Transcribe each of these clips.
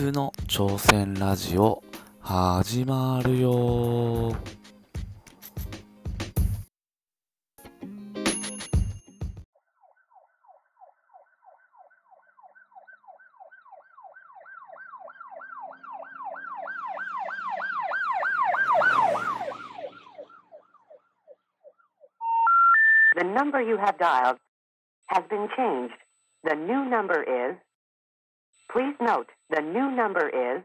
通の挑戦ラジオ始まるよ The number you have dialed has been changed. The new number is. Please note, the new number is.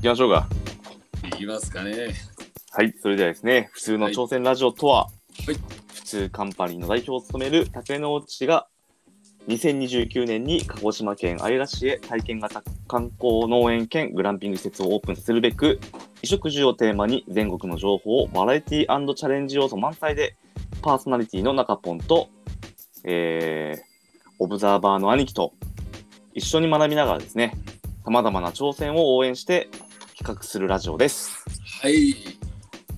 きましょうか。いきますかね。はい、それではですね、普通の挑戦ラジオとは、はい普通カンパニーの代表を務める竹之内が、2029年に鹿児島県姶良市へ体験型観光農園兼グランピング施設をオープンさせるべく、衣食住をテーマに全国の情報をバラエティーチャレンジ要素満載で、パーソナリティの中ポンと、えー、オブザーバーの兄貴と一緒に学びながらですね、様々な挑戦を応援して企画するラジオです。はい。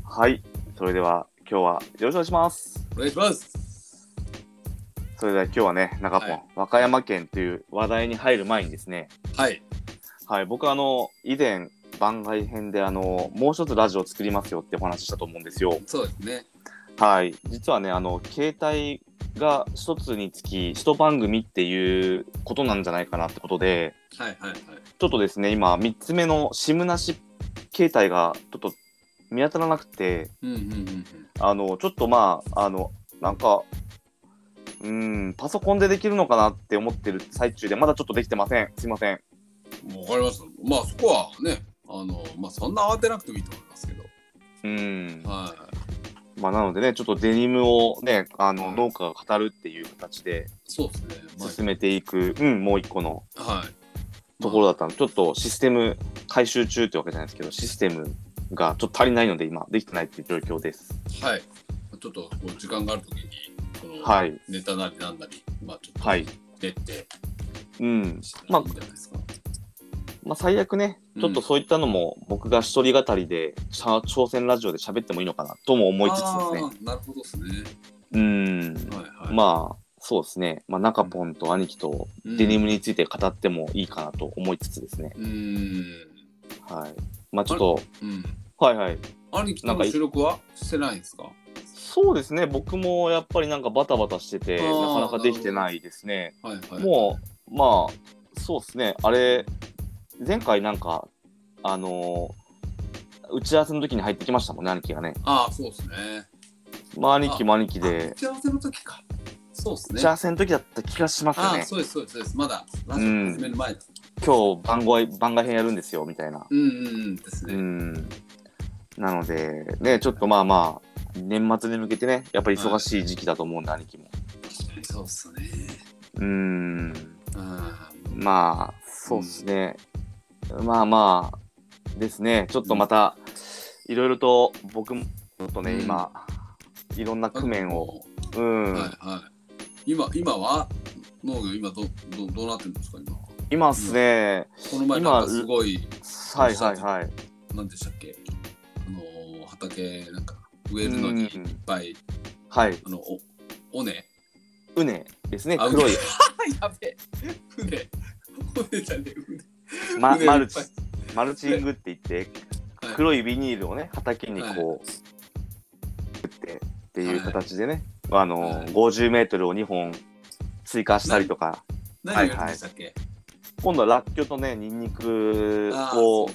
はい。それでは今日はよろしくお願いします。お願いします。それでは今日はね、中ポン、はい和歌山県という話題に入る前にですね、はい。はい、僕あの、以前番外編であの、もう一つラジオ作りますよってお話ししたと思うんですよ。そうですね。はい。実はね、あの、携帯が一つにつき一番組っていうことなんじゃないかなってことで、はいはいはい。ちょっとですね、今3つ目の SIM なし携帯がちょっと見当たらなくて、うんうんうんうん。あの、ちょっとまあ、あの、なんか、うーん、パソコンでできるのかなって思ってる最中で、まだちょっとできてません。すいません。わかりました。まあそこはね、あの、まあそんな慌てなくてもいいと思いますけど。うーん。はまあ、なのでね、ちょっとデニムをね、あの、はい農家が語るっていう形でい。そうですね。ま進めていく、うん、もう一個のあ、はい。ところだったので、ちょっとシステム回収中ってわけじゃないですけど、システムがちょっと足りないので、今、できてないっていう状況です。はい。ちょっとこう時間があるときに、はい。ネタなりなんなり、まあちょっと、はい。練って、うん。まあ。まあ、最悪ね、ちょっとそういったのも僕が一人語りで、しゃ挑戦ラジオで喋ってもいいのかなとも思いつつですね。なるほどですね。うん。はいはい。まあ、そうですね。まあ、中ポンと兄貴とうんデニムについて語ってもいいかなと思いつつですね。うーん。はい。まあ、ちょっと、うん。はいはい。兄貴となんかいの収録はしてないんですか？そうですね。僕もやっぱりなんかバタバタしてて、なかなかできてないですね。はいはい。もう、まあ、そうですね。あれ、前回なんか、あのー打ち合わせの時に入ってきましたもんね、兄貴がね。ああ、そうですね。まあ、兄貴も兄貴あで打、ち合わせの時か。そうですね。打ち合わせの時だった気がしますよああ、ね。そうです、そうです、そうです。まだ、ラジオ始める前だ。今日番外、番外編やるんですよ、みたいな。うんうんうんですうね。ん。なので、ね、ちょっとまあまあ、年末に向けてね、やっぱり忙しい時期だと思うんで、兄貴も。そうっすね。うん。ああ、まあ、そうっすね。まあまあ、ですね。ちょっとまた、いろいろと僕も、ちょっとね、うん今、いろんな工面を、うん、はいはい。今、今は？農業、今ど、ど、どうなってるんですか、今？今っすね、この前なんかすごい、はいはいはい。なんでしたっけ？あのー、畑、なんか、植えるのにいっぱい、はい。あの、お、おね。うねですね、あ黒い、やべえ。船。船じゃねえ、船。ま、船 マルチマルチングって言って、はい。黒いビニールをね、畑にこう、打ってっていう形でね、あの、はい。50メートルを2本追加したりとか、何をやるんでしたっけ、今度はラッキョとねニンニクあーを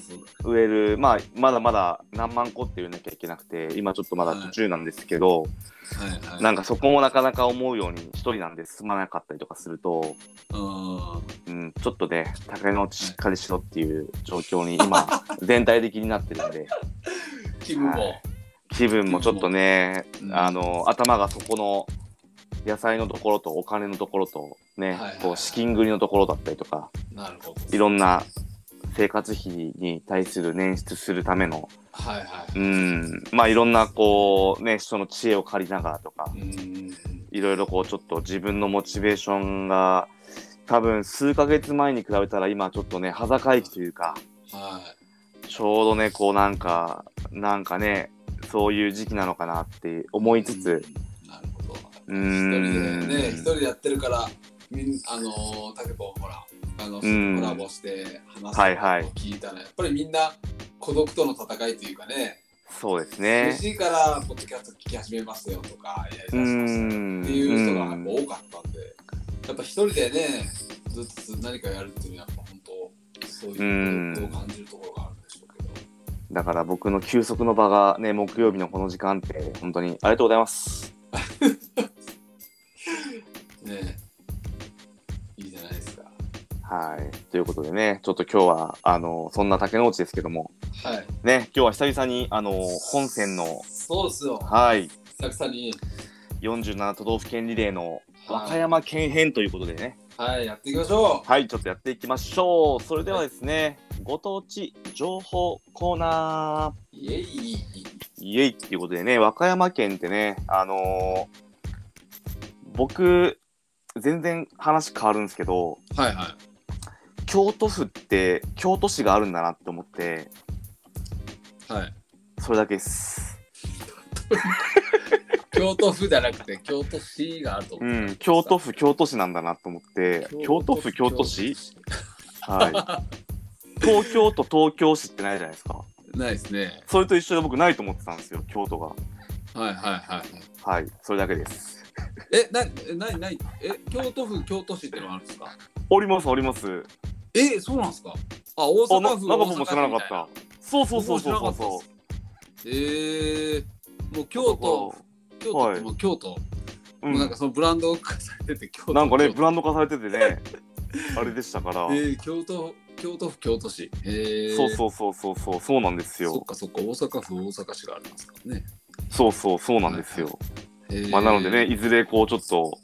植えるまあまだまだ何万個って植えなきゃいけなくて今ちょっとまだ途中なんですけど、だはいはい。なんかそこもなかなか思うように一人なんで進まなかったりとかすると、うん。うん、ちょっとね竹の内しっかりしろっていう状況に今全体的になってるんで。気分も。はい。気分もちょっとね、うん。あの頭がそこの野菜のところとお金のところとね、はいはいはいこう資金繰りのところだったりとかなるほど。いろんな生活費に対する捻出するためのはいはい。うんまあいろんなこうね人の知恵を借りながらとかうん。いろいろこうちょっと自分のモチベーションが多分数ヶ月前に比べたら今ちょっとね端境期というかはちょうどねこうなんかなんかねそういう時期なのかなって思い。いつつ、うん。人でね、一人でやってるから、みんあのー、タケポほら、あの、うん。コラボして話すはいはい。のを聞いたら、やっぱりみんな孤独との戦いというかね、そうです苦ねしいからポッドキャスト聞き始めますよとか、やりだしうますん。っていう人が多かったんで、やっぱ一人でね、ずっと何かやるっていうのはやっぱ本当、そういううん。孤独を感じるところがあるんでしょうけど。だから僕の休息の場がね木曜日のこの時間って本当にありがとうございます はいということでねちょっと今日はあのそんな竹之内ですけどもはい。ね今日は久々にあの本線のそうですよ。はい久々に、47都道府県リレーのはい和歌山県編ということでねはい、やっていきましょう。はいちょっとやっていきましょうそれではですねご当地情報コーナーイエイ。イエイっていうことでね、和歌山県ってね、あのー僕、全然話変わるんですけど、はいはい。京都府って京都市があるんだなって思って、はい。それだけです。京都府じゃなくて京都市があるとう思う。ん、京都府、京都市なんだなと思って、京都府、京都市？はい。東京都、東京市ってないじゃないですか。ないですね。それと一緒で僕ないと思ってたんですよ、京都が。はいはいはい。はい、それだけです。え、な、えな、な、え、京都府、京都市ってのがあるんですか？おります、おります。え、そうなんですか？あ、大あ、な阪府、中も知らなかったた。。そうそうそうそうそうそえー、もう京都、京都ってもう京都、う。もうなんかそのブランド化されてて、京都。なんかね、京ブランド化されててね、あれでしたから、都えー、京都、京都府、京都市。えー、そうそうそうそうそう、そうなんですよ。そっかそっか、大阪府、大阪市がありますからね。そうそう、そうなんですよ。えーまあ、なのでね、いずれこう、ちょっと、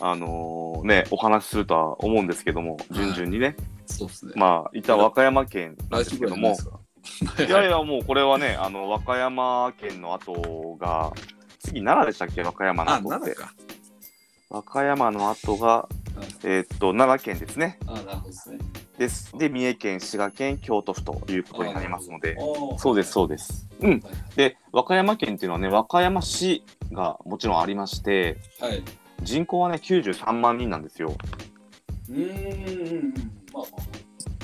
あのーね、お話しするとは思うんですけども、順々にね、そうですね。まあ、一旦和歌山県なんですけども、いやいや、や、もうこれはね、あの、和歌山県の後が、次、奈良でしたっけ、和歌山のあ、後って。奈良か。和歌山の後が、えーっと、奈良県ですね。あ、なるほどですね。です。で、三重県、滋賀県、京都府ということになりますので、あそうです、そうです。うん。で、和歌山県っていうのはね、和歌山市がもちろんありまして、はい。はい。人口はね、93万人なんですよ。うーん。まあまあ。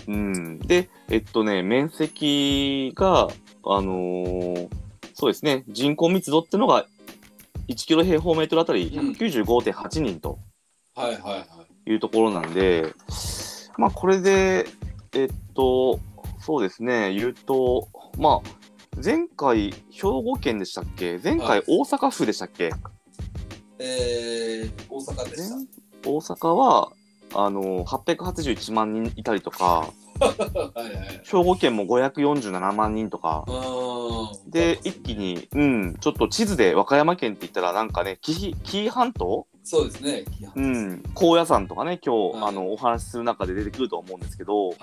うん。で、えっとね、面積が、あのーそうですね、人口密度ってのが、1キロ平方メートルあたり195.8人とはいはいはい。いうところなんで、まあ、これで、えっと、そうですね、言うと、まあ、前回、兵庫県でしたっけ？前回はい、大阪府でしたっけ、えー、大阪でした。大阪はあの881万人いたりとか はいはい。兵庫県も547万人とかで一気。に、うん、ちょっと地図で和歌山県って言ったらなんかね紀伊紀伊半島、そうですね。うん、高野山とかね今日、はいあのお話しする中で出てくると思うんですけど、はい。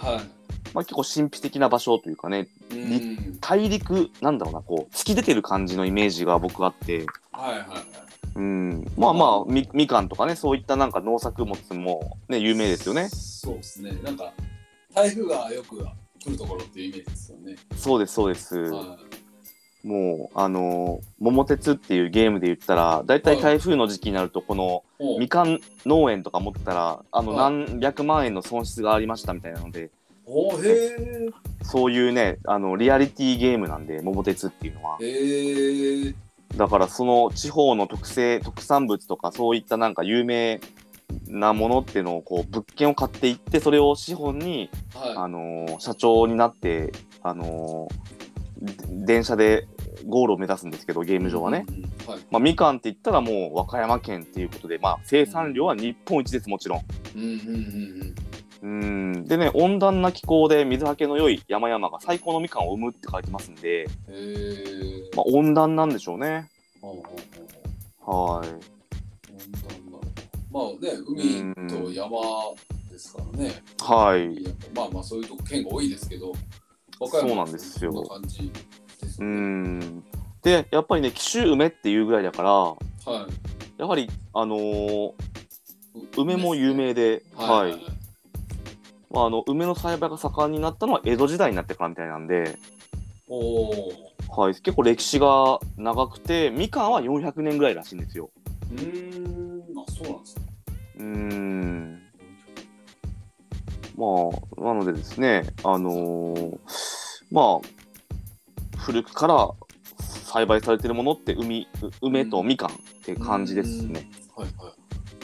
まあ、結構神秘的な場所というかねうん。大陸なんだろうなこう突き出てる感じのイメージが僕あって、はいはいはい。うん、まあまあみみかんとかねそういったなんか農作物もね有名ですよね。そうですね。なんか、台風がよく来るところっていうイメージですよね。そうですそうです。はもう、あのー桃鉄っていうゲームで言ったら、だいたい台風の時期になると、このい。おみかん農園とか持ってたら、あの、はい何百万円の損失がありましたみたいなので、おへえ。そういうね、あの、リアリティゲームなんで、桃鉄っていうのは。へえ。だから、その地方の特性、特産物とか、そういったなんか有名なものっていうのをこう物件を買っていってそれを資本に、はい。あのー社長になって、あのーで電車でゴールを目指すんですけどゲーム上はね。はい。まあ、みかんって言ったらもう和歌山県っていうことで、まあ、生産量は日本一ですもちろん。うんうんうんうんでね温暖な気候で水はけの良い山々が最高のみかんを生むって書いてますんで。まあ、温暖なんでしょうね。はい。温暖なのかまあね、海と山ですからね。はい。まあまあそういうとこ県が多いですけど、そう山なんですよですう。ん。で、やっぱりね、紀州梅っていうぐらいだから、はい。やはり、あのー梅も有名で、はい。はいはい。まあ、あの、梅の栽培が盛んになったのは江戸時代になってからみたいなんで、おお。はい、結構歴史が長くて、みかんは400年ぐらいらしいんですよ。うーん。あ、そうなんですね。うーん。まあ、なのでですね、あのーまあ、古くから栽培されてるものって海、う梅とみかんって感じですね。はいはい。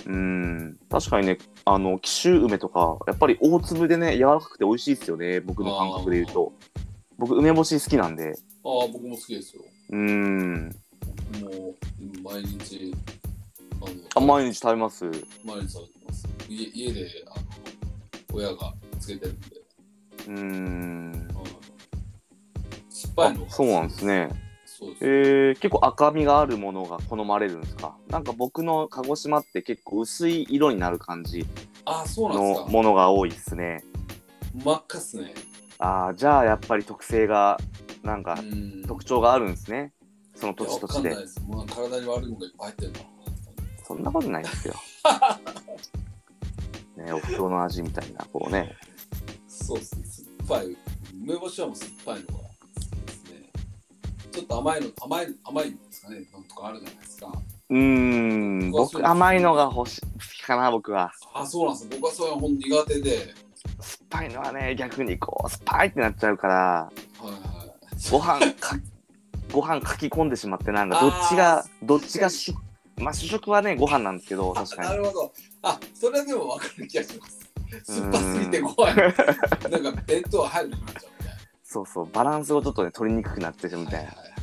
うん。確かにね、あの、紀州梅とか、やっぱり大粒でね、柔らかくて美味しいですよね、僕の感覚で言うと。僕、梅干し好きなんで。ああ、僕も好きですよ。うん。もう毎日、あの、あ、毎日食べます？毎日食べてます。家家で、あの、親がつけてるんで。うん。うん酸っぱあいのが、そうなんですね。えー、結構赤みがあるものが好まれるんですか？なんか僕の鹿児島って結構薄い色になる感じのか。ものが多いですね。真っ赤っすね。ああ、じゃあやっぱり特性が、なんかうん。特徴があるんですね？その土地土地でわかんない。です。もう体に悪いものがいっぱい入ってるな。そんなことないですよ。ね、お風呂の味みたいな、こうね。そうですね。酸っぱい。梅干しはもう酸っぱいのが。ちょっと甘いの、甘い、甘いんですかね。なんとかあるじゃないですか。うーん、僕甘いのが欲し好きかな、僕は。あ、そうなんです。僕はそれは本当苦手で。酸っぱいのはね、逆にこう、酸っぱいってなっちゃうから、はいはい。ご飯か、ご飯かき込んでしまって、なんかどっちが、どっちが主、まあ主食はね、ご飯なんですけど、あ確かに。なるほど。あ、それはでも分かる気がします。酸っぱすぎて怖い。なんか弁当は入るなっちゃう。そうそう、バランスをちょっとね、取りにくくなってるみたいな。はいはい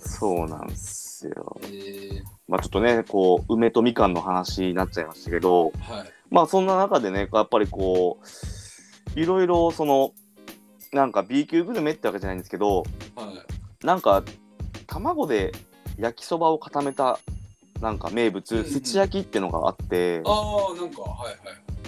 そうなんですよ。えー、まあちょっとね、こう、梅とみかんの話になっちゃいましたけど、はい。まあそんな中でね、やっぱりこう、いろいろその、なんか B 級グルメってわけじゃないんですけど、はい。なんか卵で焼きそばを固めたなんか名物、うんうんせち焼きってのがあって、ああ、なんか、は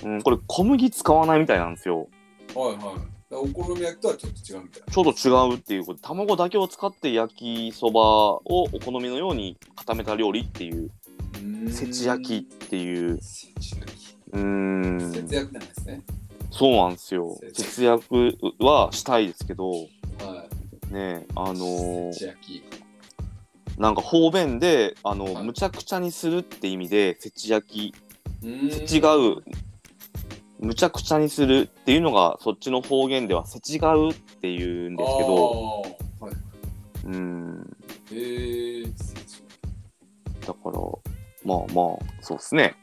いうん、これ小麦使わないみたいなんですよ。はい。はいはい。お好み焼きとはちょっと違うみたいな。ちょっと違うっていうことで卵だけを使って焼きそばをお好みのように固めた料理っていうせち焼きっていうせち焼き。うーん節約ないですね。そうなんですよ節節約はしたいですけどはねあのい。ーせち焼き。なんか方便であの、はいむちゃくちゃにするって意味でせち焼きうーんせちがうむちゃくちゃにするっていうのがそっちの方言ではせちがうっていうんですけどはい。うん。えー、せちだからまあまあそうですね。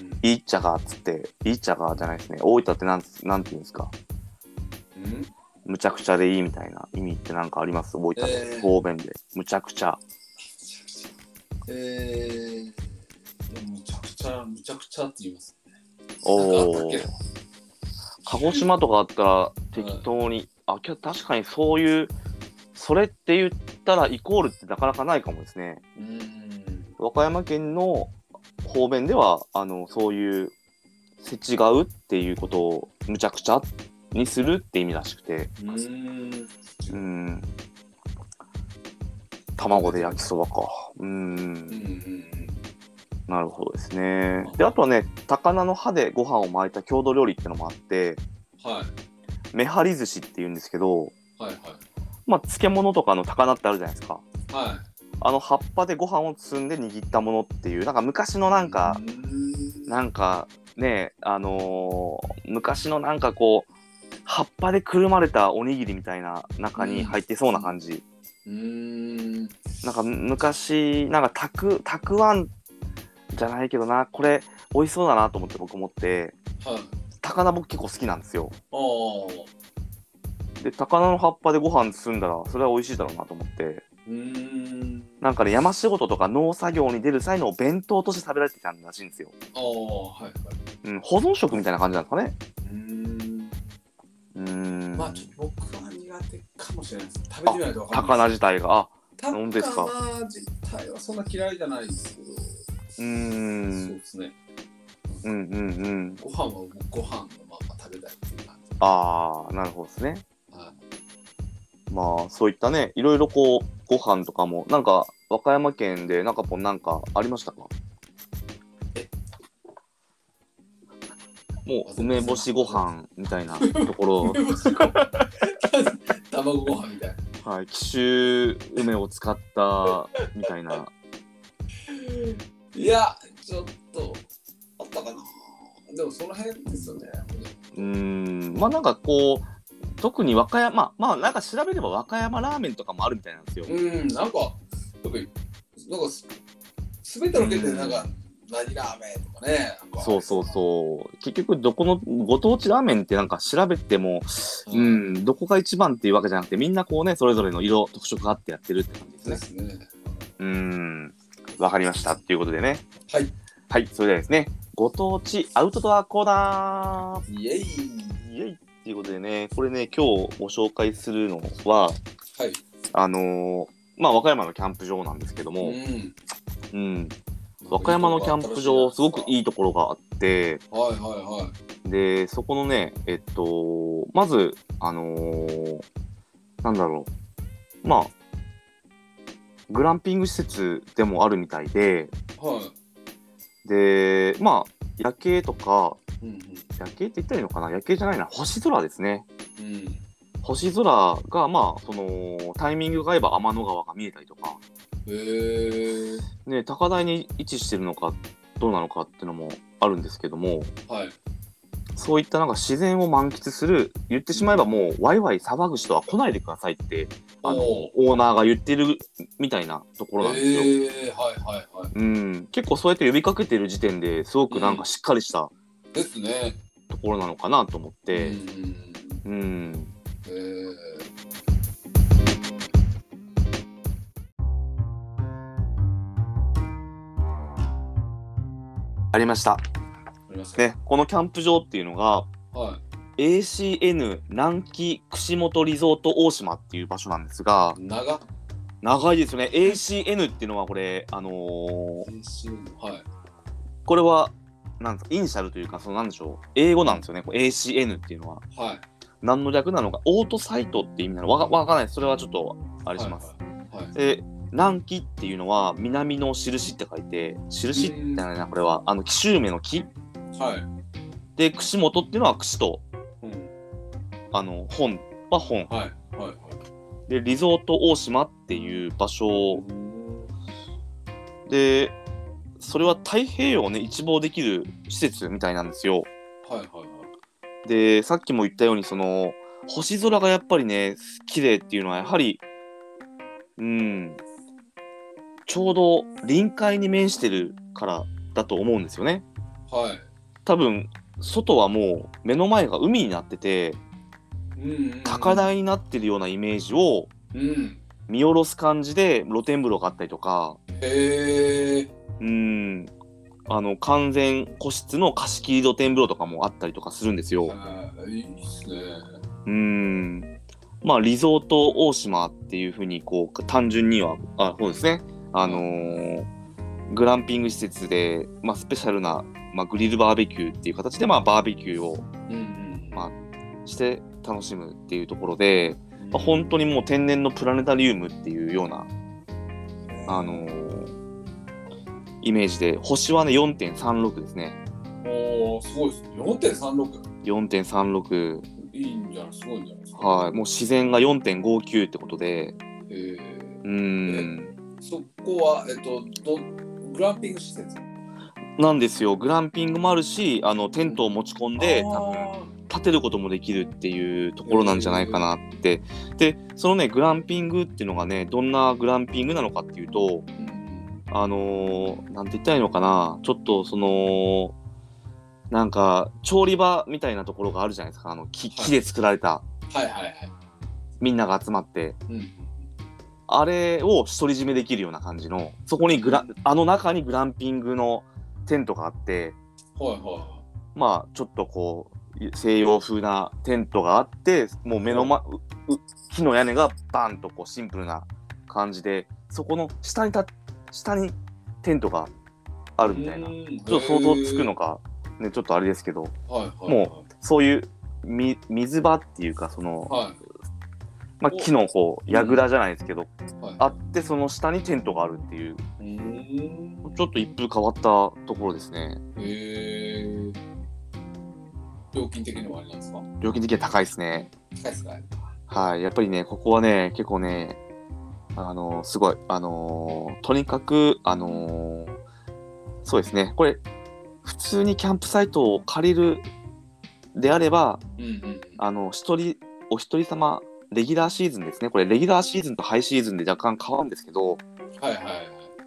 うんいいっちゃがっつっていいっちゃがじゃないですね。大分ってなんなんて言うんですか？うんむちゃくちゃでいいみたいな意味ってなんかあります？大分で、えー。方便で。むちゃくちゃ。えー、むちゃくちゃ、むちゃくちゃって言います。ね。おおけ鹿児島とかあったら適当に、あけど確かにそういうそれって言ったらイコールってなかなかないかもですね。うーん。和歌山県の方便ではあのそういうせちがうっていうことをむちゃくちゃにするって意味らしくて。うーん。うん。卵で焼きそばか。うんうんうんなるほどですねであとはね高菜の葉でご飯を巻いた郷土料理ってのもあってうん。はい。めはり寿司っていうんですけどはいはい。まあ漬物とかの高菜ってあるじゃないですかはい。あの葉っぱでご飯を包んで握ったものっていうなんか昔のなんかうーんなんかねあのー昔のなんかこう葉っぱでくるまれたおにぎりみたいな中に入ってそうな感じ、うーん。なんか昔なんかたくたくあんじゃないけどなこれ美味しそうだなと思って僕思って、はい。高菜僕結構好きなんですよ。ああ。で、高菜の葉っぱでご飯包んだら、それは美味しいだろうなと思って、うーん。なんかね、山仕事とか農作業に出る際のお弁当として食べられてたらしいんですよ。ああ、はいはい。うん、保存食みたいな感じなんですかね。うーん。うーん。まあ、ちょっと僕は苦手かもしれないです。食べてみないと分かん高菜ない自体が。あ、高菜自体はそんな嫌いじゃないですけど。うー。そうんですね。うんうんうん。ご飯はご飯のまま食べたいっていう感じ。ああ、なるほどですね。はい。まあ、そういったね、いろいろこう、ご飯とかも、なんか、和歌山県で、なんかぽんなんかありましたか？もう、梅干しご飯みたいなところ、卵ご飯みたいな。はい、紀州梅を使ったみたいな。いや、ちょっと、あったかな。でもその辺ですよね。うーん、まあなんかこう、特に和歌山、まあなんか調べれば和歌山ラーメンとかもあるみたいなんですよ。うん、なんか、特に、なんかす、すべての県でなんか、何ラーメンとかね。そうそうそう。結局、どこのご当地ラーメンってなんか調べても、ううんん、どこが一番っていうわけじゃなくて、みんなこうね、それぞれの色、特色があってやってるって感じですね。ですね。うん、わかりました。っていうことでね。はい。はい、それではですね、ご当地アウトドアコーナーイエイ。イエイっていうことでね、これね、今日ご紹介するのは、はい。あのーまあ、和歌山のキャンプ場なんですけども、うん。うん、和歌山のキャンプ場、すごくいい。いところがあって、はいはいはい。で、そこのね、えっと、まず、あのーなんだろう、まあ、グランピング施設でもあるみたいで、はで、まあ、夜景とか、い。うん夜景って言ったらいいのかな？夜景じゃないな、星空ですね。うん。うん。星空が、まあ、その、タイミングが合えば天の川が見えたりとか、へえ。ね、高台に位置してるのか、どうなのかっていうのもあるんですけども、はい。そういったなんか自然を満喫する、言ってしまえばもう、ワイワイ騒ぐ人は来ないでくださいって、あの、おオーナーが言ってるみたいなところなんですよ。へえ。はいはいはい。うん、結構そうやって呼びかけてる時点ですごくなんかしっかりしたですね。ところなのかなと思って、うん。うん、へえ。ありました。ね、このキャンプ場っていうのが、は ACN 南紀串本リゾート大島っていう場所なんですが、い。長。長いですよね。ACN っていうのはこれ、あのーはい。これは、なんですか、イニシャルというか、そのなんでしょう、英語なんですよね、ACN っていうのは。はい。何の略なのか、オートサイトって意味なの？わかわかんない。それはちょっと、あれします。はい。はい。で、南紀っていうのは、南の印って書いて、印ってないな、これは、あの、紀州梅の木。はい。で、串本っていうのは串と、うん。あの、本は本。はい。はい。はい。で、リゾート大島っていう場所うんで、それは太平洋をね、一望できる施設みたいなんですよ。はいはいはい。で、さっきも言ったように、その、星空がやっぱりね、綺麗っていうのは、やはり、うん、ちょうど臨海に面してるからだと思うんですよね。はい。多分、外はもう目の前が海になってて、うん。高。台になってるようなイメージをうん。見下ろす感じで露天風呂があったりとか。うん、あの、完全個室の貸し切り露天風呂とかもあったりとかするんですよ。はい。いすね。うーん。まあ、リゾート大島っていうふうに、こう、単純には、あ、そうですね。あのーグランピング施設で、まあ、スペシャルな、まあ、グリルバーベキューっていう形で、まあ、バーベキューをうんうん。まして楽しむっていうところで、まあ、本当にもう天然のプラネタリウムっていうような、あのーイメージで、星はね、4.36ですね。おお、すごいですね。4.36。4.36。いいんじゃないすごいんじゃないですか。はい。もう自然が4.59ってことで、えーうーん。そこは、えっと、どグランピング施設なんですよ。グランピングもあるし、あの、テントを持ち込んで、多分、立てることもできるっていうところなんじゃないかなって。で、そのね、グランピングっていうのがね、どんなグランピングなのかっていうと、うんあのーなんて言ったらいいのかな、ちょっとその、なんか調理場みたいなところがあるじゃないですかあの木で作られたはいはいはい。みんなが集まってうん。あれを独り占めできるような感じのそこにグラあの中にグランピングのテントがあってはいはまあちょっとこう西洋風なテントがあってもう目の前うう木の屋根がバンとこうシンプルな感じでそこの下にた下にテントがあい。るみたいなうんちょっと想像つくの。か、ね、ちょっとあれですけどへーはいはい。もそういうみ水場っていうかその、はまあ、木のこう櫓じゃないですけど、い。はい。あってその下にテントがあるっていう。ちょっと一風変わったところですねへえ。料金的にはあれなんですか？料金的には高いですね高いですか？はいやっぱりねここはね結構ねあのすごいあのーとにかくあのーそうですねこれ普通にキャンプサイトを借りるであればうんうん。あの一人お一人様レギュラーシーズンですねこれレギュラーシーズンとハイシーズンで若干変わるんですけどはいはいはい。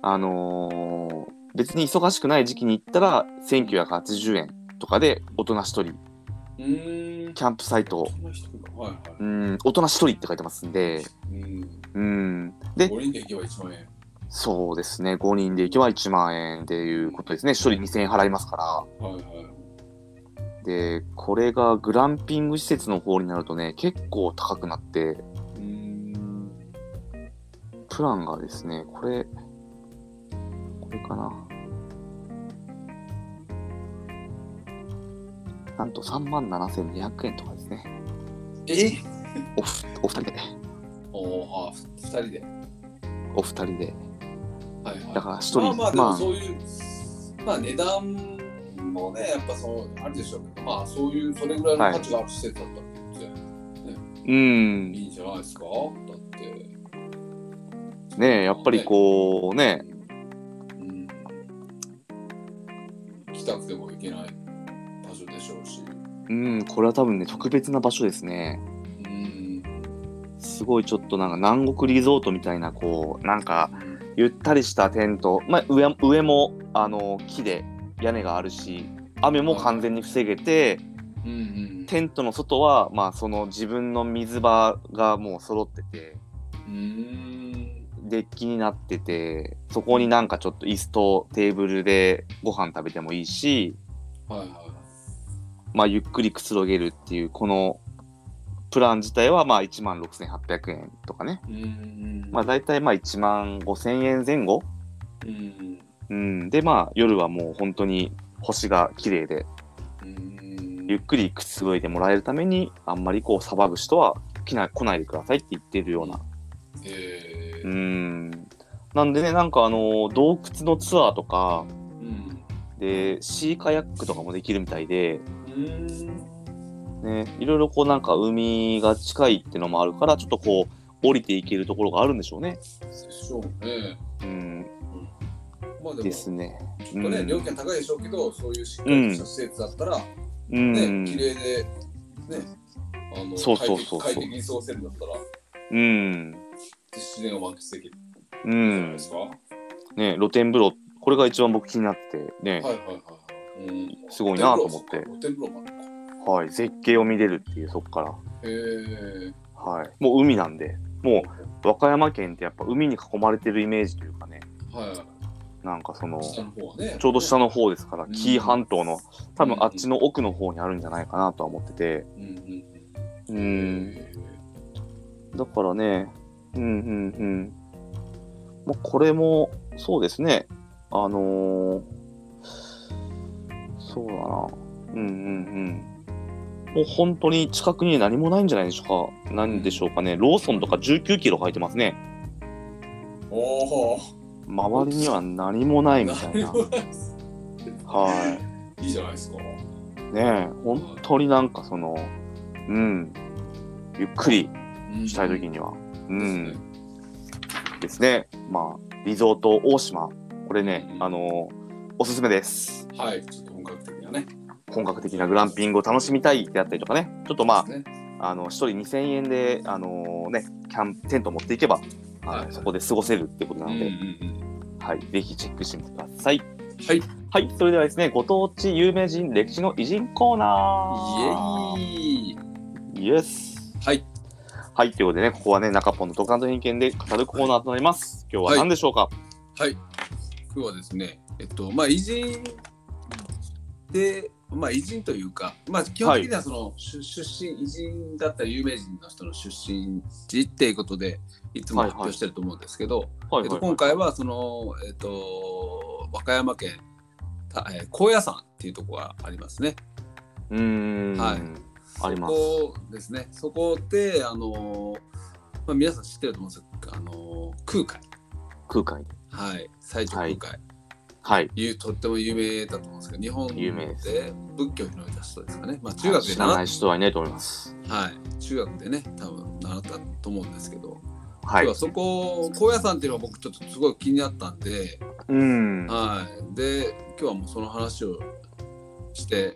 あのー別に忙しくない時期に行ったら1980円とかで大人1人うーん。キャンプサイトはいはい。うん大人1人って書いてますんでうん。うんで5人で行けば1万円。そうですね5人で行けば1万円っていうことですね1人2000円払いますからはいはい。でこれがグランピング施設の方になるとね結構高くなってうーん。プランがですねこれこれかななんと3万7200円とかですねえ？おふお二人でおーあ、2人で。お二人ではいはい。だから一人まあまあ、でもまあそういう、まあ値段もね、やっぱその、あるでしょうまあそういう、それぐらいの価値がある施設だったら、うんいいんじゃないですか？だって。ねえやっぱりこうねうん。行きたくても行けない場所でしょうし。うんこれは多分ね特別な場所ですねうん。すごいちょっとなんか南国リゾートみたいなこうなんかゆったりしたテント、まあ、上上もあの木で屋根があるし雨も完全に防げてうんうん。テントの外はまあその自分の水場がもう揃っててうん。デッキになっててそこになんかちょっと椅子とテーブルでご飯食べてもいいし、はいはい。まあ、ゆっくりくつろげるっていうこのプラン自体はまあ1万6800円とかね、うん。まあ、大体まあ1万5000円前後、うん。うん、でまあ夜はもう本当に星が綺麗でうん。ゆっくりくつろいでもらえるためにあんまりこう騒ぐ人は来な来ないでくださいって言ってるようなえーうんなんでねなんかあの洞窟のツアーとかうん。でシーカヤックとかもできるみたいでうん。ね、いろいろこうなんか海が近いっていうのもあるからちょっとこう降りていけるところがあるんでしょうね。でしょうね。うん、まあでも、ですね。ちょっとね、うん。料金は高いでしょうけど、そういうしっかりとした施設だったら、うね、ん、綺麗で、ね、あのそうそうそう快適に過ごせるんだったら、うん、自然を満喫できる。うん。ね、露天風呂これが一番僕気になってね、はいはい。うん、すごいなと思って。露天風呂。はい、絶景を見れるっていうそこから。はい、もう海なんで。もう和歌山県ってやっぱ海に囲まれてるイメージというかね。はい。なんかそのね。ちょうど下の方ですから、うん紀伊半島の多うん分あっちの奥の方にあるんじゃないかなとは思ってて、うんうんううん。ん、へだからね、うんうんうん。まあ、これも、そうですね。あのーそうだな。うんうんうん。もう本当に近くに何もないんじゃないでしょうか。なんでしょうかね。ローソンとか19キロ入ってますね。ーおお。周りには何もないみたいな。はいいじゃないですか。い。ねえ、本当になんかその、うん。ゆっくりしたいときには。うですねん。ですね。まあ、リゾート大島。これね、うんあのーおすすめです。はい、ちょっと本格的なね。本格的なグランピングを楽しみたいであったりとかね、ちょっとまねあ、あの、一人2000円で、あのーね、キャンプ、テント持っていけば、はいはいそこで過ごせるってことなので、うんうんうんはい、ぜひチェックしてみてください。はい、はい、それではですね、ご当地有名人歴史の偉人コーナー。イエイイエス。はい。はい、ということでね、ここはね、中ポンの独断と偏見で語るコーナーとなります。今日は何でしょうか、はい。今日はですね、えっと、まあ、偉人で、まあ、偉人というか、まあ、基本的にはその、出出身、偉人だったり有名人の人の出身地っていうことで、いつも発表してると思うんですけど、はいえっと、今回はその、えっと、和歌山県、たえー高野山っていうところがありますね。うーん。はいあります。そこですね。そこで、あのまあ、皆さん知ってると思うんですけど、あの空海。空海。はい。最長空海。はい。いうとっても有名だと思うんですけど、日本で仏教を広めた人ですかね。まあ中学で習人はいないと思います。はい。中学でね、多分習ったと思うんですけど、はい今日は。そこ、高野山っていうのは僕ちょっとすごい気になったんで、うん。はい。で、今日はもうその話をして、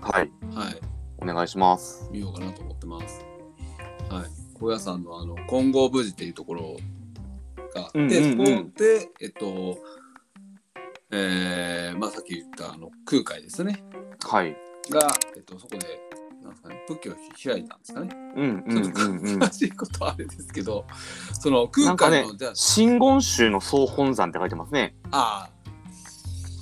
はい。はい。お願いします。見ようかなと思ってます。はい。高野山のあの金剛無寺っていうところがあって、うんうんうんそこで、えっと、えー、まあさっき言ったあの空海ですね。はい。が、えっと、そこで、なんですかね、仏教を開いたんですかね。うんうんうんうん。詳しいことはあれですけど、その空海の、じゃあ、真言宗の総本山って書いてますね。ああ、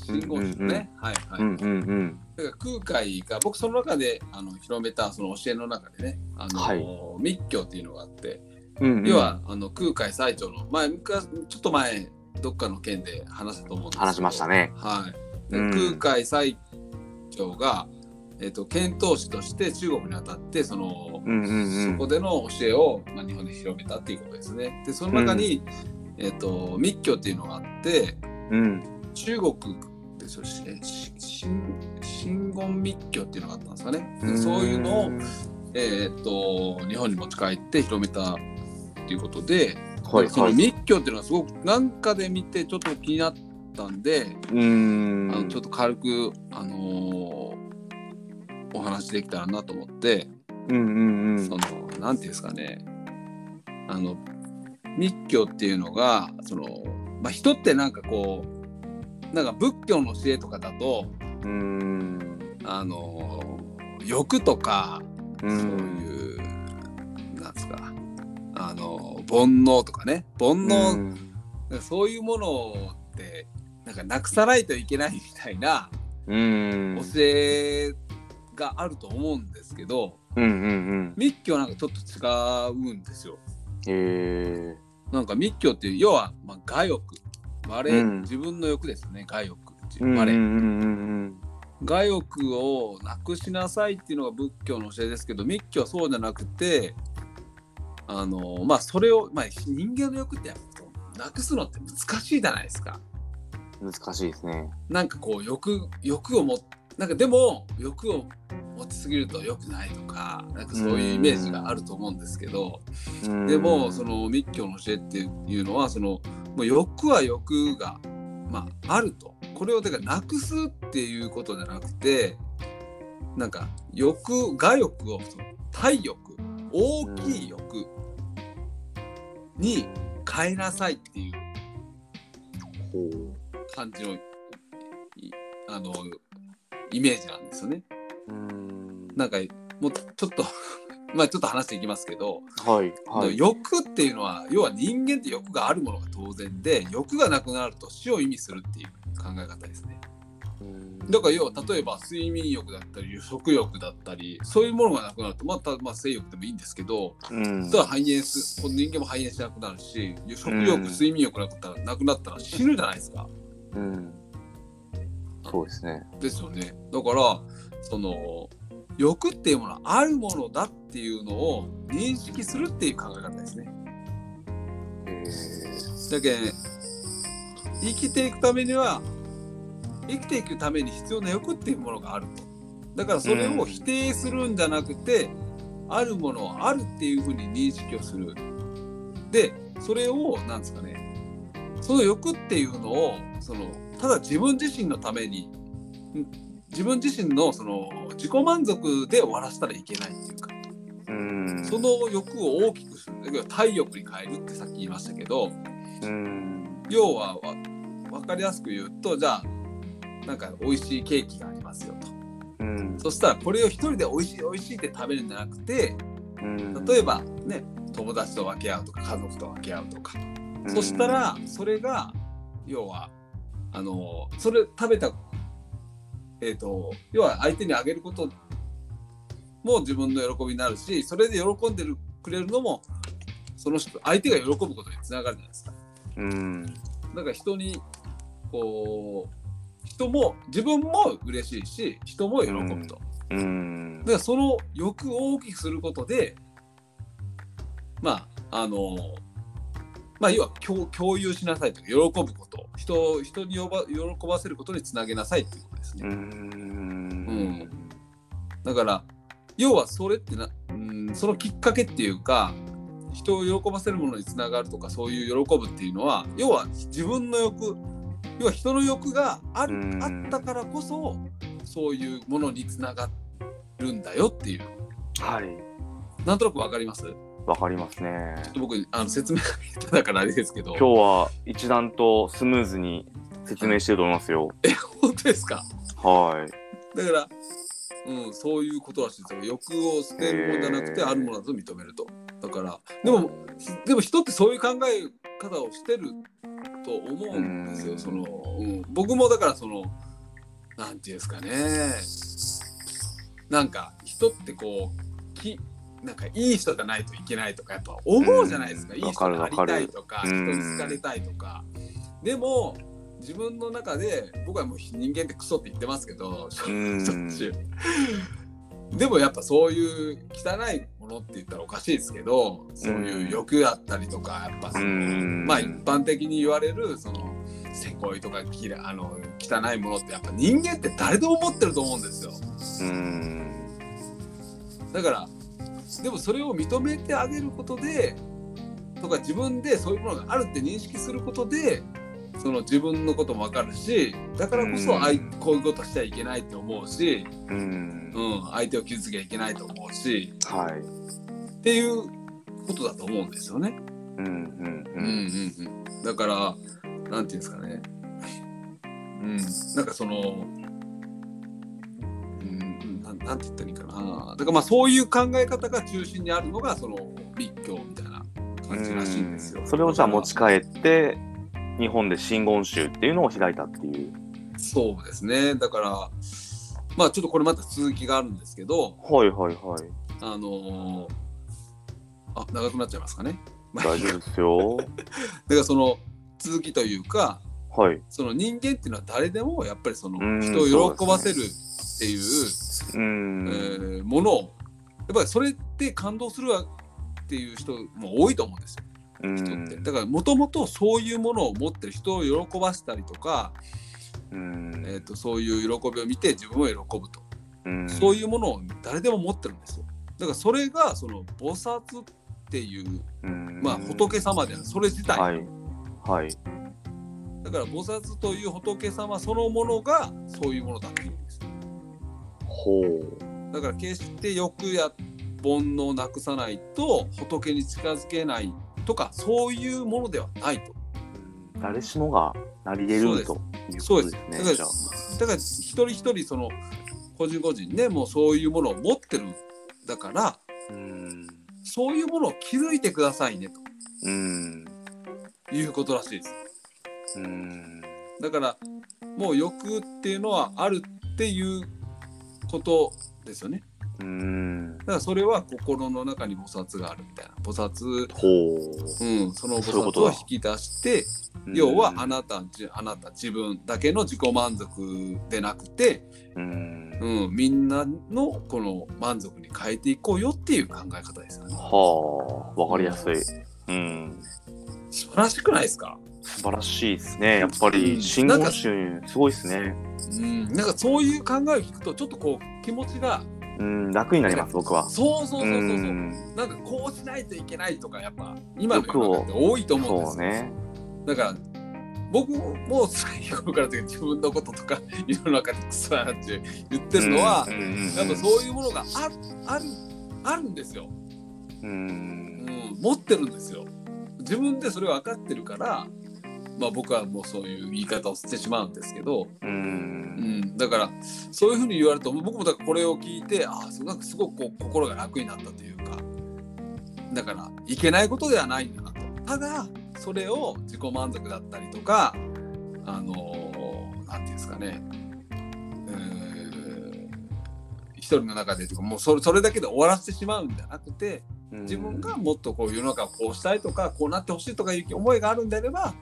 真言宗ね、うんうんうんはいはい。うんうんうん。だから空海が僕その中であの広めたその教えの中でねあの、はい密教っていうのがあって、うんうん要はあの空海最長の前昔ちょっと前どっかの件で話したと思うんですけど話しましたね。はい、でうん空海最長が、えっと遣唐使として中国に渡ってその、うんうんうんそこでの教えを、まあ、日本で広めたっていうことですねでその中に、えっと密教っていうのがあってうん。中国ですよしし真真言密教っていうのがあったんですかね。でそういうのを、えーっと日本に持ち帰って広めたっていうことで、はいはい。その密教っていうのはすごくなんかで見てちょっと気になったんで、うーん。あのちょっと軽く、あのーお話できたらなと思って、うんうんうんそのなんていうんですかねあの密教っていうのがその、まあ、人ってなんかこうなんか仏教の教えとかだとうーん。あの欲とかうそうんいう、あの煩悩とかね。煩悩、うん。そういうものってなんかなくさないといけないみたいなうん。教えがあると思うんですけど、うんうんうん。密教なんかちょっと違うんですよ。なんか密教っていう要は、まあ、我欲。我、うん。自分の欲ですよね我欲我、う。ん我欲をなくしなさいっていうのが仏教の教えですけど密教はそうじゃなくてあのまあそれを、まあ、人間の欲ってなくすのって難しいじゃないですか。うん。難しいですね。なんかこう欲欲をもなんかでも欲を持ちすぎると良くないとかなんかそういうイメージがあると思うんですけど、うんでもその密教の教えっていうのはそのもう欲は欲が、まあ、あるとこれをだからなくすっていうことじゃなくてなんか欲我欲を体欲大きい欲に変えなさいっていう感じのいあのイメージなんですよね。うんなんかもうちょっと まあちょっと話していきますけど、はいはい。欲っていうのは要は人間って欲があるものが当然で欲がなくなると死を意味するっていう考え方ですね。うんだから要は例えば睡眠欲だったり食欲だったりそういうものがなくなるとまたまあ性欲でもいいんですけどうんそれは反映すこの人間も反映しなくなるし食欲、うん睡眠欲なくなったらなくなったら死ぬじゃないですか。うん。そうですね。ですよね。だからその欲っていうものはあるものだっていうのを認識するっていう考え方ですね。へえ。だけん生きていくためには生きていくために必要な欲っていうものがあると。だからそれを否定するんじゃなくて、あるものはあるっていうふうに認識をする。でそれをなんですかねその欲っていうのをそのただ自分自身のためにん自分自身のその自己満足で終わらせたらいけないっていうかうん。その欲を大きくするだから体欲に変えるってさっき言いましたけどうん。要はわ分かりやすく言うとじゃあなんか美味しいケーキがありますよとうん。そしたらこれを一人で美味しい美味しいって食べるんじゃなくてうん例えばね友達と分け合うとか家族と分け合うとか、そした、らそれが要はあのそれ食べたえっ、と要は相手にあげることも自分の喜びになるしそれで喜んでるくれるのもその人相手が喜ぶことにつながるじゃないですか。うん。だから人にこう人も自分も嬉しいし人も喜ぶと。うんだ。からその欲を大きくすることでまああのまあ要は共共有しなさいとか喜ぶこと人人に呼ば喜ばせることにつなげなさいっていうことですうね。ん。だから要はそれってなうんそのきっかけっていうか人を喜ばせるものにつながるとかそういう喜ぶっていうのは要は自分の欲要は人の欲があるうんあったからこそそういうものにつながるんだよっていうはい。なんとなくわかります？わかりますね。ちょっと僕あの説明が下手だからあれですけど今日は一段とスムーズに説明してると思いますよ。本当ですか？はい。だから、うん、そういうことらしいですよ欲を捨てるものじゃなくてあるものだと認めるとだからでもでも人ってそういう考え方をしてると思うんですうん。よその、うん、僕もだからそのなんていうんですかね。なんか人ってこうきなんかいい人じゃないといけないとかやっぱ思うじゃないですか、うん。いい人になりたいとか人に好かれたいとか、でも自分の中で僕はもう人間ってクソって言ってますけど、うん。しょっちゅう。でもやっぱそういう汚いものって言ったらおかしいですけどそういう欲だったりとかやっぱその、うん。まあ一般的に言われるそのせこいとかきらあの汚いものってやっぱ人間って誰でも持ってると思うんですよ。うん。だからでもそれを認めてあげることでとか自分でそういうものがあるって認識することでその自分のことも分かるしだからこそうんあいこういうことしちゃいけないって思うし、うん。うん、相手を傷つけちゃいけないと思うしはい。っていうことだと思うんですよね。うんうんうんうんうん、だからなんていうんですかね、うん、なんかその、うん、なんなんて言ったらいいかなだからまあそういう考え方が中心にあるのがその立教みたいなうん。感じらしいんですよ。それをじゃあ持ち帰って、日本で真言宗っていうのを開いたっていう。そうですねだからまあちょっとこれまた続きがあるんですけどはいはいはい。あのーあ長くなっちゃいますかね。まあ大丈夫ですよ。だからその続きというかはい。その人間っていうのは誰でもやっぱりそのうん人を喜ばせるっていう、うん。えーものをやっぱりそれって感動するわっていう人も多いと思うんですよう人って。んだからもともとそういうものを持ってる人を喜ばせたりとか、うんえー、とそういう喜びを見て自分を喜ぶと、うんそういうものを誰でも持ってるんですよ。だからそれがその菩薩っていう、うんまあ、仏様であるそれ自体、はい。はい。だから菩薩という仏様そのものがそういうものだっていうんですよ。ほう。だから決して欲や煩悩をなくさないと仏に近づけないとかそういうものではないと。誰しもがなり得るというそうでことですすね。だからだから一人一人その個人個人ねもうそういうものを持ってるだからうん。そういうものを気づいてくださいねうん。ということらしいです。うん。だからもう欲っていうのはあるっていうことですよね。うん。だからそれは心の中に菩薩があるみたいな菩薩、ほうん、その菩薩を引き出してう。要はあなたじあなた自分だけの自己満足でなくて、うん。うん、みんなのこの満足に変えていこうよっていう考え方ですよね。はあ、わかりやすい。うん。素晴らしくないですか、素晴らしいですね。やっぱうんり、真言宗、すごいですね。うん、なんかそういう考えを聞くとちょっとこう気持ちがうん、楽になります、僕は。そうそうそうそうそう、んなんかこうしないといけないとかやっぱ今の世って多いと思うんですよ。ね。だから僕も最初から自分のこととか世の中でクソやなって言ってるのは、やっぱそういうものがああるあるんですよ、う。うんん、持ってるんですよ自分でそれ分かってるからまあ僕はもうそういう言い方をしてしまうんですけど、う。うん。ん、だからそういうふうに言われると僕もだからこれを聞いてああなんかすごくこう心が楽になったというかだからいけないことではないんだなと。ただそれを自己満足だったりとかあのーなんていうんですかね。うーん。一人の中でもうそれそれだけで終わらせてしまうんじゃなくて自分がもっとこう世の中をこうしたいとかこうなってほしいとかいう思いがあるんであれば、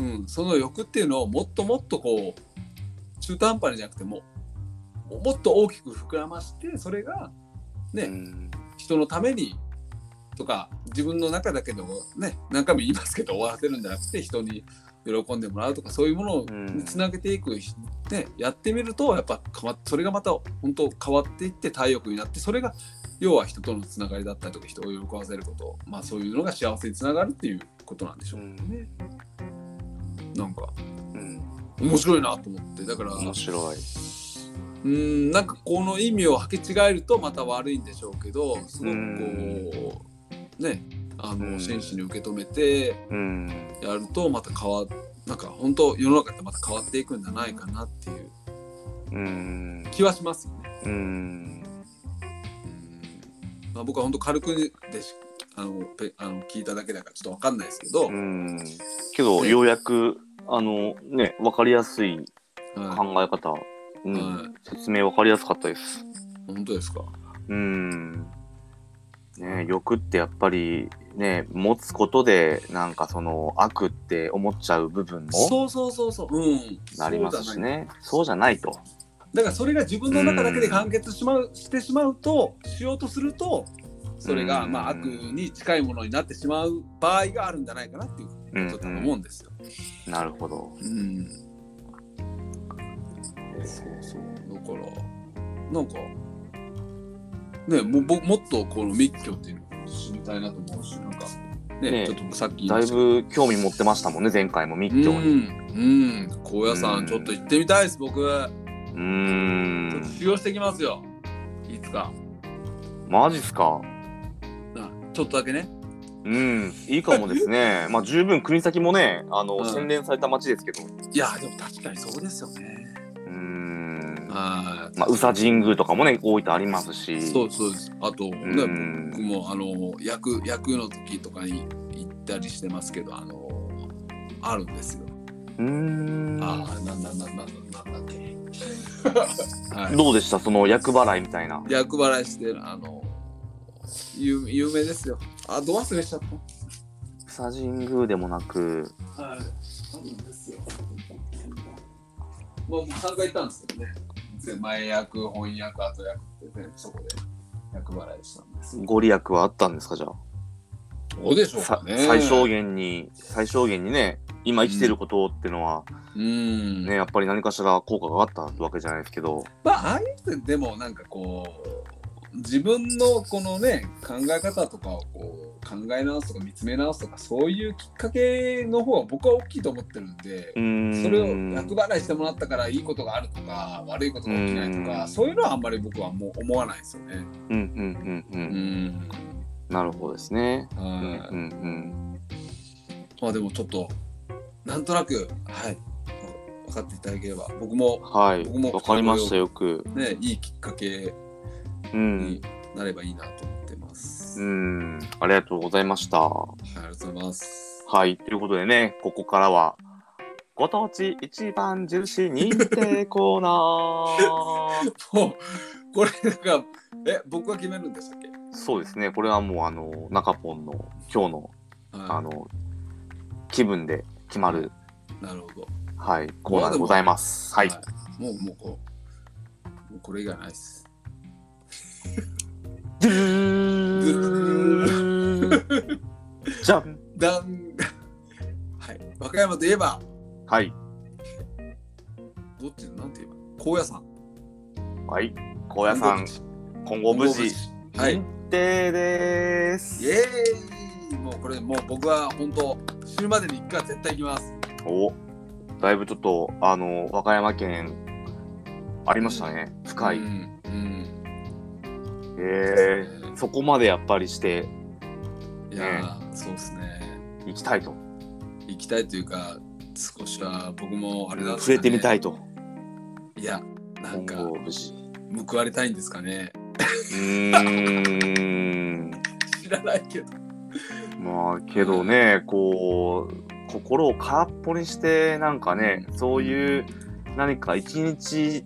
うん、その欲っていうのをもっともっとこう中途半端にじゃなくてももっと大きく膨らましてそれがね、うん。人のためにとか自分の中だけでもね何回も言いますけど終わらせるんじゃなくて人に喜んでもらうとかそういうものをうんつなげていく、ね、やってみるとやっぱそれがまた本当変わっていって体力になってそれが要は人とのつながりだったりとか人を喜ばせること、まあ、そういうのが幸せにつながるっていうことなんでしょうね。なんかうん。面白いなと思ってだから面白い。うんなんかこの意味を履き違えるとまた悪いんでしょうけどすごくこうねあの、うん真摯に受け止めてうん。やるとまた変わなんか本当世の中ってまた変わっていくんじゃないかなっていううん。気はしますよね。うん。うんまあ、僕は本当軽くでしあのペあの聞いただけだからちょっとわかんないですけど、うん。けど、ねようやく、あの、ね、わかりやすいは考え方、うんはい説明わかりやすかったです。い、本当ですか？うん。ね欲ってやっぱり、ね、持つことで、なんかその悪って思っちゃう部分もそうそうそうそう。うん。なりますし。ね。そうじゃないと。だからそれが自分の中だけで完結しまう、してしまうとしようとするとそれがうんまあ悪に近いものになってしまう場合があるんじゃないかなっていうことだと思うんですよ。なるほど。うん。えそうそう。だからなんかねもぼもっとこの密教っていうのを知りたいなと思うしなんかねねちょっとさっきだいぶ興味持ってましたもんね、前回も密教うに。ん、うん、高野山うんちょっと行ってみたいです僕。うーちょっとん。修行してきますよ。いつか。マジっすか。なちょっとだけね。うん、いいかもですね。まあ十分国先もね、あの、うん洗練された街ですけど。いや、でも確かにそうですよね。うーん。はい。まあ、宇佐神宮とかもね、大分ありますし。そうそうです。あと、ね、うん僕もあの役役の時とかに行ったりしてますけど、あのあるんですよ。うーん。ああ、なんなんなんなんなんなんだっけ。はい。どうでした？その厄払いみたいな。役払いしてあの有有名ですよ。あ、ど忘れしちゃっ宇佐神宮でもなく、た。はい。あるんですよ。もう3回行ったんですけどね。前役、翻訳、後役ってね、そこで役払いしたんです。ご利益はあったんですかじゃあ？どうでしょうさかね。最小限に、最小限にね、今生きてることっていうのは、うん。ね、やっぱり何かしら効果があったわけじゃないですけど。まあ、ああいうのでもなんかこう、自分のこのね、考え方とかをこう考え直すとか見つめ直すとか、そういうきっかけの方が僕は大きいと思ってるんで。それを役払いしてもらったからいいことがあるとか、悪いことが起きないとうか、んそういうのはあんまり僕はもう思わないですよね。うんうんうんう。うんん。なるほどですね。うんはい。うんまあでもちょっと、なんとなく、はい、分かっていただければ、僕もうん。はい。僕もわかりました、よく。ね、いいきっかけうんに。なればいいなと思ってます。うん。ありがとうございました。はいありがとうございます。はい。ということでね、ここからは、ご当地一番印認定コーナー。もう、これなんか、え、僕が決めるんでしたっけ？そうですね。これはもう、あの、中ポンの今日の、はあの、気分で決まる、い、なるほど。はい、コーナーでございます。はい。もう、もうこう、もうこれ以外ないです。ドゥーじゃん。だん、はい。和歌山といえば、はい。どっちなんて言えば高野山。はい。高野山、今後無事、はい。定です。イエーイもうこれ、もう僕は本当、死ぬまでに一回絶対行きます。おだいぶちょっと、あの、和歌山県、ありましたね。深い。うんえー、そこまでやっぱりしていやー、そうですね。いきたいと。行きたいというか少しは僕もあれだ、触れてみたいと。いやなんか。報われたいんですかねうーん。知らないけどまあけどね、こう心を空っぽにしてなんかね、そういう何か一日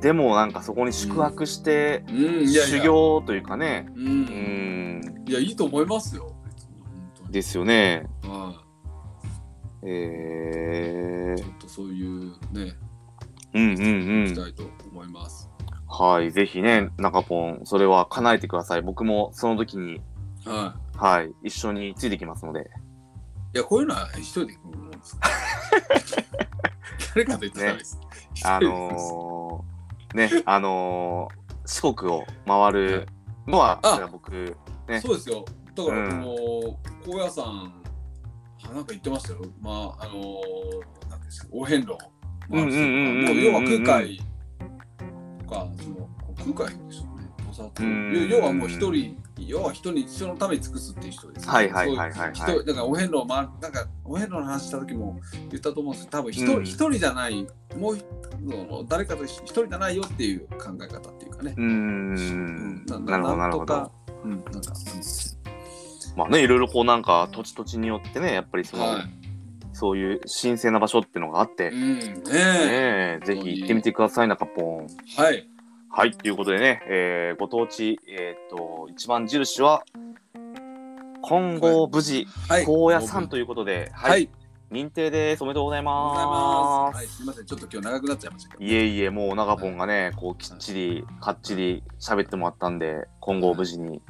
でもなんかそこに宿泊して、修行というかね、ううん。ん、いやいいと思いますよ。ですよね。はえいちょっとそういうねー、うんうんうん。行きたいと思います、はい、ぜひね、中ポン、それは叶えてください。僕もその時に、はい。はい、一緒についてきますので。いやこういうのは一人で行くもんですか 誰かと言ってないです、あのー、ね、あのー、四国を回るのは、あそれは僕、ね。そうですよ。だからうん。この高野山あなんか言ってましたよ。まああのなんですかお遍路うんうんうんうんうんもう要は空海とかその空海でね。要はもう一人要は人に人のために尽くすっていう人ですよねはいはいはいはいはいだからお遍路を、ま、なんかお遍路の話した時も言ったと思うんですけど多分一人,、うん一人じゃないもう誰かと一人じゃないよっていう考え方っていうかねうーん、ななるほどなるほど。うん、なんか、まあね、いろいろこうなんか土地土地によってね、やっぱりその、はい。そういう神聖な場所っていうのがあって、うん、ねねえ。えぜひ行ってみてください、中ポン。はい。はい、ということでね、えーご当地、えっ、と、一番印は、金剛無事はい。高野山ということで、は。はいい、認定です。おめでとうございありがとうございま。ますす。はい、すみません。ちょっと今日長くなっちゃいましたけど。いえいえ、もう長ポンがね、こうきっちり、かっちり喋ってもらったんで、金剛無事に、はい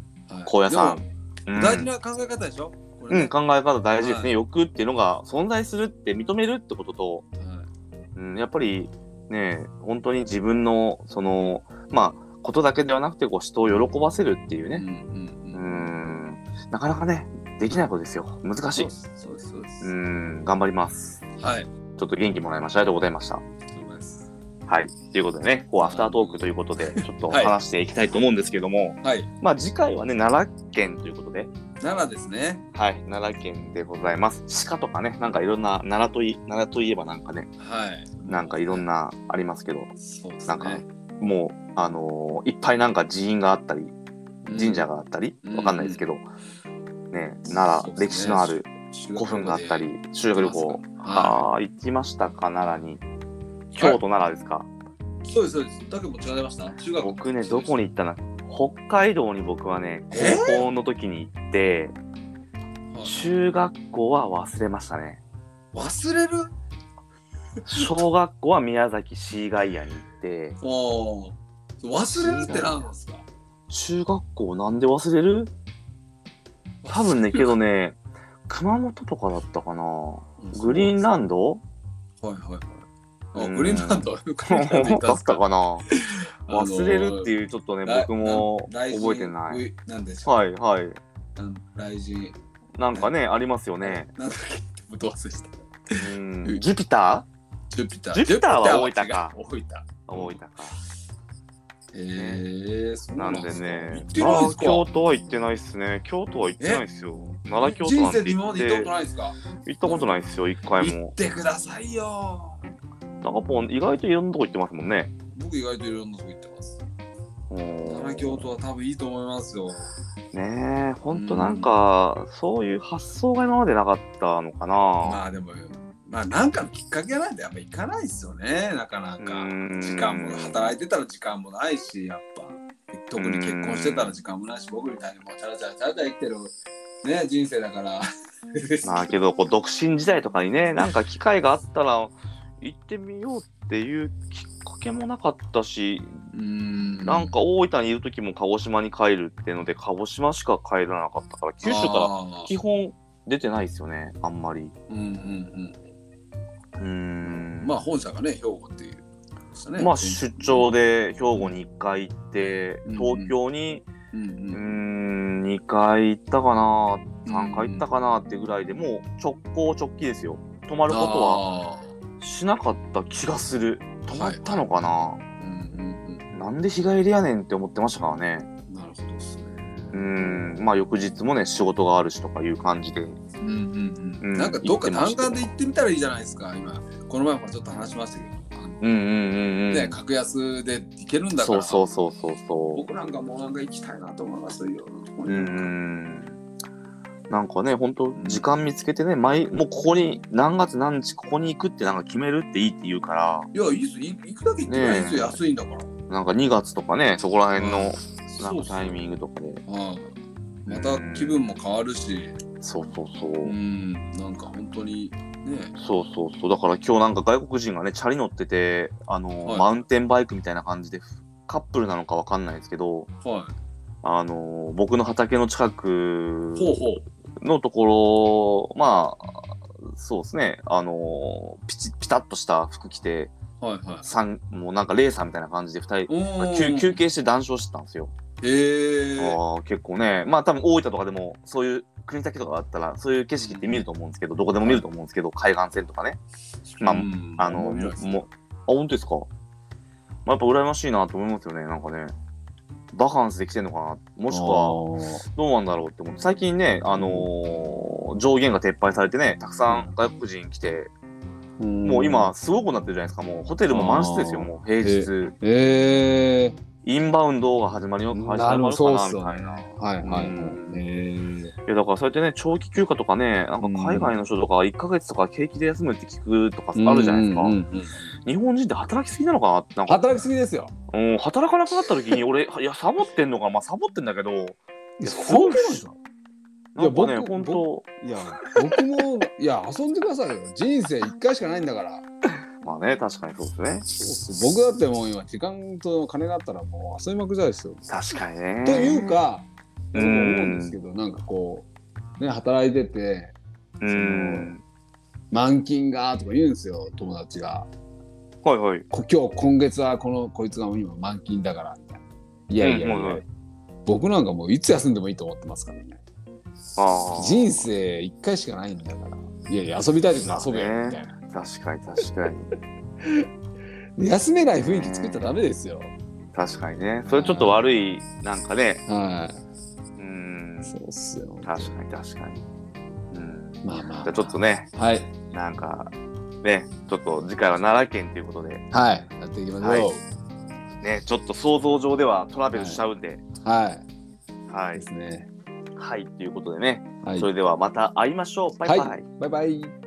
高野山。でうんも大事な考え方でしょ？これねうん、考え方大事ですね。はい欲っていうのが存在するって認めるってことと、はいうん、やっぱりね、本当に自分の、その、まあ、ことだけではなくて、こう、人を喜ばせるっていううんね、ううんん、なかなかね、できないことですよ。難しいそうで。す。そうです。そうん、頑張ります。はい。ちょっと元気もらいました。ありがとうございました。はい。ということでね、こう、アフタートークということで、ちょっとはい話していきたいと思うんですけども、はい。まあ、次回はね、奈良県ということで、奈良ですね。はい、奈良県でございます。鹿とかね、なんかいろんな、奈良とい、奈良といえばなんかね、はい。なんかいろんなありますけど、ね。なんかもう、あのーいっぱいなんか寺院があったり、神社があったり、うんわかんないですけど、ね、奈良、ね歴史のある修古墳があったり、修学旅行、はああ、行きましたか、奈良に。京都、奈良ですか？い。そうです。そうです。だけも違いました。中学僕ね、どこに行ったな、北海道に僕はね、え？高校の時に行って、はい中学校は忘れましたね。忘れる？小学校は宮崎シーガイアに行って、おー忘れるって何なんですか？中学校なんで忘れる？多分ね、けどね、熊本とかだったかな。グリーンランド？はいはいはい。あ、うんグリーンランド？だ行ったか？な。忘れるっていうちょっとね、僕も覚えてない。い。なんでしょはいはい。う。なん雷神。なんかね、ありますよね。なんだっけ？ってど忘れした。うんジュピタジュピター。ジュピターは大分か大分。ー大分か。へえ、そうななんんでね行っ、てないですか？京都は行ってないっすね。京都は行ってないっすよ。奈良京都なんて行っまで行ったことて、ないですか？行ったことないっすよ、一回も行っ。てくださいよ。なんかポン、意外といろんなとこ行ってますもんね。僕意外といろんなとこ行ってます。うん奈良京都は多分いいと思いますよ。ねえ、ほんとなんか、そういう発想が今までなかったのかな。まあでも、まあなんかのきっかけがないとやっぱ行かないですよね、なかなか。うん時間も働いてたら時間もないし、やっぱ。特に結婚してたら時間もないし、僕みたいにもうチャラチャラチャラチャラ生きてる、ね、人生だから。まあけど、こう独身時代とかにね、なんか機会があったら、行ってみようっていうきっかけもなかったし、うんなんか大分にいる時も鹿児島に帰るっていうので、鹿児島しか帰らなかったから、九州からら基本出てないですよね、あんまり。うんうんうーうん。ん。まあ本社がね、兵庫っていう。ねまあ出張で兵庫に1回行って、うん東京にうんううーん、2回行ったかな、3回うん行ったかなってぐらいでもう直行直帰ですよ。泊まることはは。しなかった気がする。泊まったのかな、うんうんなんで日帰りやねんって思ってましたからね。うん。なるほど。うーん、まあ翌日もね、仕事があるしとかいう感じで。うんうんううんん。なんかどっか弾丸で行ってみたらいいじゃないですか。今この前もちょっと話しましたけど、うんうんうんうん。ね格安で行けるんだかそうら。そうそうそうそ僕なんかもうなんか行きたいなと思いますよ。う。うんうん。なんかね、本当時間見つけてね、毎もうここに何月何日ここに行くってなんか決めるっていいって言うから、いやいいっすい行くだけ行ってないですよ、ねえ安いんだから。なんか2月とかね、そこら辺のなんそうっすよかタイミングとかで。うんまた気分も変わるし、そうそうそう。うん、なんか本当にね。そうそうそう。だから今日なんか外国人がね、チャリ乗ってて、あの、はいマウンテンバイクみたいな感じで、カップルなのかわかんないですけど、はあの、僕の畑の近くい。ほうほう。のところ、まあ、そうですね、あの、ピチピタッとした服着て、はいは三もうなんかレーサーみたいな感じで2人、休憩して談笑してたんですよ。へえ。あー結構ね、まあ多分大分とかでもそういう国先とかあったらそういう景色って見ると思うんですけど、どこでも見ると思うんですけど、海岸線とかね。まあうん。あの、も面白いですもあ、本当ですか、まあ、やっぱ羨ましいなと思いますよね、なんかね。バカンスで来てんのかな？もしくは、どうなんだろうって思って、最近ね、あのー上限が撤廃されてね、たくさん外国人来て、もう今、すごくなってるじゃないですか、もうホテルも満室ですよ、あー。もう平日。ええインバウンドが始まるよ、始まなるかな。みたいな。はいはいはいいやだからそうやってね、長期休暇とかね、なんか海外の人とか1ヶ月とか景気で休むって聞くとかあるじゃないですか。日本人って働きすぎなのかなって、なんか、働きすぎですよ。うん、働かなくなった時に俺、いや、サボってんのか、まあサボってんだけど、いやそうなんですよ。なんかね、僕本当いや、僕も、いや、遊んでくださいよ。人生一回しかないんだから。まあね、確かにそうですね。そうっす僕だってもう今、時間と金があったらもう遊びまくりたいですよ。確かにね。というか、う僕思うんですけど、なんかこう、ね、働いてて、うん。満金がとか言うんですよ、友達が。はいはい。こ今日、今月はこの、こいつが今満金だから、みたいな。いやいやいや、うんはいはい僕なんかもういつ休んでもいいと思ってますからね。ああ。人生一回しかないんだから。いやいや、遊びたい時に遊べよ、みたいな。確かに確かに。で 休めない雰囲気作ったらダメですよ。確かにね。それちょっと悪い、なんかね。はうんい。。そうっすよ。確かに確かに。うん。まあまあ。じゃあちょっとね、はい。なんか、ね、ちょっと次回は奈良県ということで、はい。やっていきましょう。はいね、ちょっと想像上ではトラベルしちゃうんで、はい。はいで。すね。はい、ということでね、はいそ。れではまた会いましょう。バイバイ。はい。バイバイ。